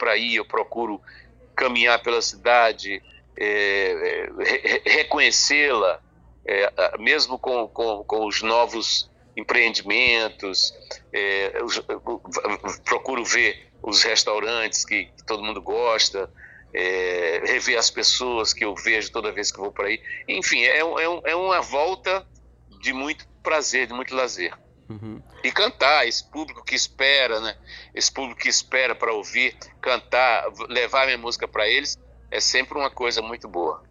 para ir, eu procuro caminhar pela cidade, é, é, reconhecê-la, é, mesmo com, com, com, os novos empreendimentos, é, procuro ver os restaurantes que, que todo mundo gosta, é, rever as pessoas que eu vejo toda vez que vou para aí. Enfim, é, é, é uma volta de muito prazer, de muito lazer. Uhum. E cantar, esse público que espera, né? Esse público que espera para ouvir, cantar, levar minha música para eles, é sempre uma coisa muito boa.